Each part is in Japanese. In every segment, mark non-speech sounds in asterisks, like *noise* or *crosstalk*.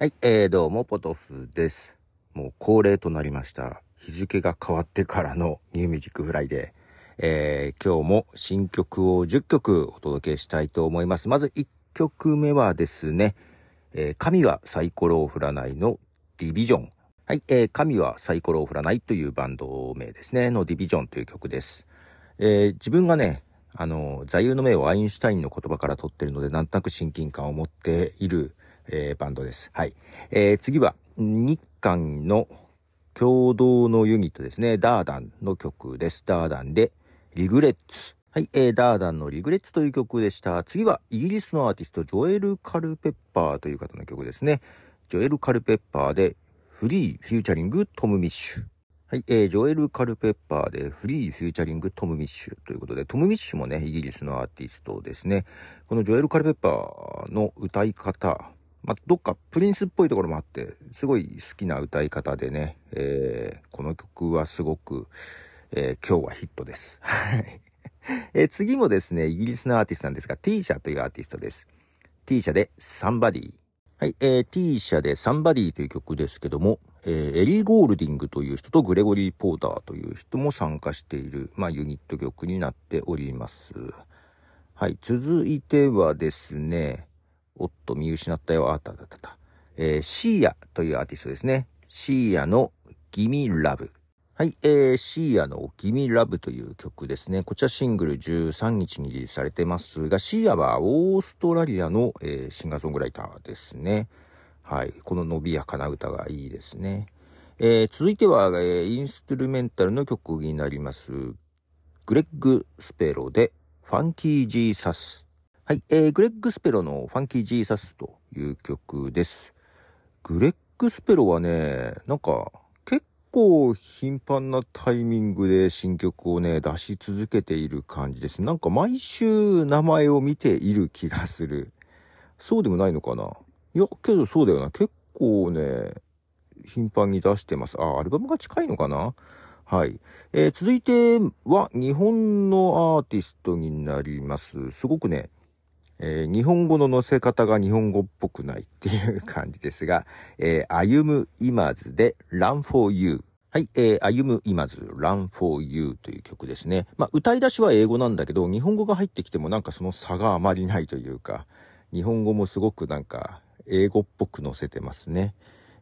はい、えー、どうも、ポトフです。もう恒例となりました。日付が変わってからのニューミュージックフライデー。えー、今日も新曲を10曲お届けしたいと思います。まず1曲目はですね、えー、神はサイコロを振らないのディビジョン。はい、えー、神はサイコロを振らないというバンド名ですね、のディビジョンという曲です。えー、自分がね、あの、座右の銘をアインシュタインの言葉から取ってるので、なんとなく親近感を持っている、えーバンドです。はい。えー次は、日韓の共同のユニットですね。ダーダンの曲です。ダーダンで、リグレッツ。はい、えーダーダンのリグレッツという曲でした。次は、イギリスのアーティスト、ジョエル・カルペッパーという方の曲ですね。ジョエル・カルペッパーで、フリー、フューチャリング、トム・ミッシュ。はい、えージョエル・カルペッパーで、フリー、フューチャリング、トム・ミッシュということで、トム・ミッシュもね、イギリスのアーティストですね。このジョエル・カルペッパーの歌い方、まあ、どっかプリンスっぽいところもあって、すごい好きな歌い方でね、えーこの曲はすごく、えー今日はヒットです。は *laughs* いえー次もですね、イギリスのアーティストなんですが、T 社というアーティストです。T 社で Somebody。はい、えー T 社で Somebody という曲ですけども、えーエリー・ゴールディングという人とグレゴリー・ポーターという人も参加している、まあ、ユニット曲になっております。はい、続いてはですね、おっと、見失ったよ。あったあったあった。えーシーヤというアーティストですね。シーヤのギミラブ。はい、えー、シーヤのギミラブという曲ですね。こちらシングル13日にリリースされてますが、シーヤはオーストラリアの、えーシンガーソングライターですね。はい、この伸びやかな歌がいいですね。えー続いては、えーインストゥルメンタルの曲になります。グレッグ・スペロで、ファンキー・ジーサス。はい、えー、グレッグ・スペロのファンキー・ジーサスという曲です。グレッグ・スペロはね、なんか、結構頻繁なタイミングで新曲をね、出し続けている感じです。なんか毎週名前を見ている気がする。そうでもないのかな？いや、けどそうだよな。結構ね、頻繁に出してます。あ、アルバムが近いのかな？はい。えー続いては日本のアーティストになります。すごくね、えー日本語の載せ方が日本語っぽくないっていう感じですが、えー、歩む今ずで Run for You。はい、えー、歩む今ず Run for You という曲ですね。まあ、歌い出しは英語なんだけど、日本語が入ってきてもなんかその差があまりないというか、日本語もすごくなんか英語っぽく載せてますね。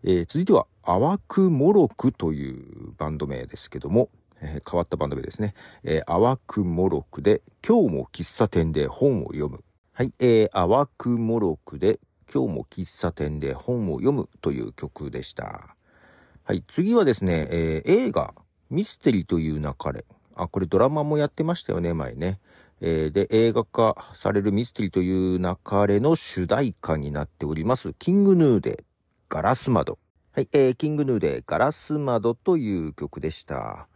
えー続いては、淡くもろくというバンド名ですけども、えー変わったバンド名ですね。えー淡くもろくで、今日も喫茶店で本を読む。はい、えー、淡くもろくで、今日も喫茶店で本を読むという曲でした。はい、次はですね、えー映画、ミステリという流れ。あ、これドラマもやってましたよね、前ね。えーで、映画化されるミステリという流れの主題歌になっております、キングヌーで、ガラス窓。はい、えー、キングヌーで、ガラス窓という曲でした。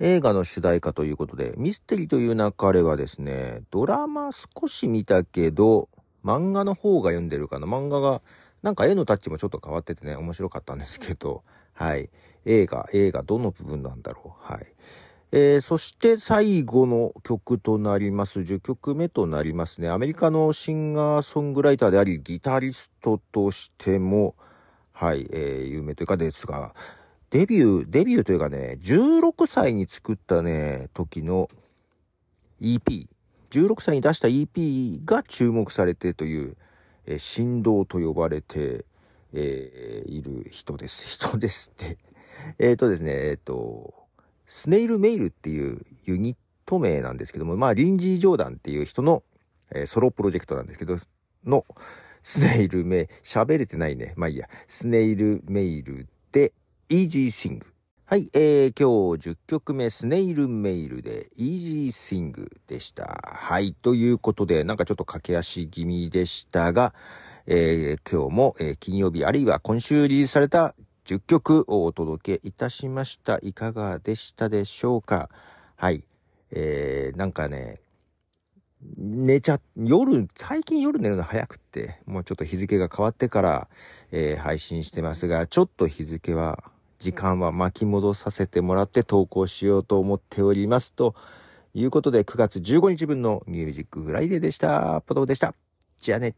映画の主題歌ということで、ミステリーという流れはですね、ドラマ少し見たけど、漫画の方が読んでるかな。漫画が、なんか絵のタッチもちょっと変わっててね、面白かったんですけど、はい。映画、映画、どの部分なんだろう。はい。えーそして最後の曲となります、10曲目となりますね。アメリカのシンガーソングライターであり、ギタリストとしても、はい、えー有名というかですが、デビュー、デビューというかね、16歳に作ったね、時の EP、16歳に出した EP が注目されてという、え振動と呼ばれて、えーいる人です。*laughs* 人ですって。えっ、とですね、えっ、と、スネイルメイルっていうユニット名なんですけども、まあ、リンジー・ジョーダンっていう人の、えーソロプロジェクトなんですけど、の、スネイルメイ、喋れてないね。まあいいや。スネイルメイルで、イージーシング。はい、えー、今日10曲目、スネイルメイルで、イージーシングでした。はい、ということで、なんかちょっと駆け足気味でしたが、えー今日も、えー金曜日あるいは今週リリースされた10曲をお届けいたしました。いかがでしたでしょうか？はい。えー、なんかね、寝ちゃ、夜、最近夜寝るの早くって、もうちょっと日付が変わってから、えー配信してますが、ちょっと日付は、時間は巻き戻させてもらって投稿しようと思っております。ということで、9月15日分のミュージックフライデーでした。ポトフでした。じゃあね。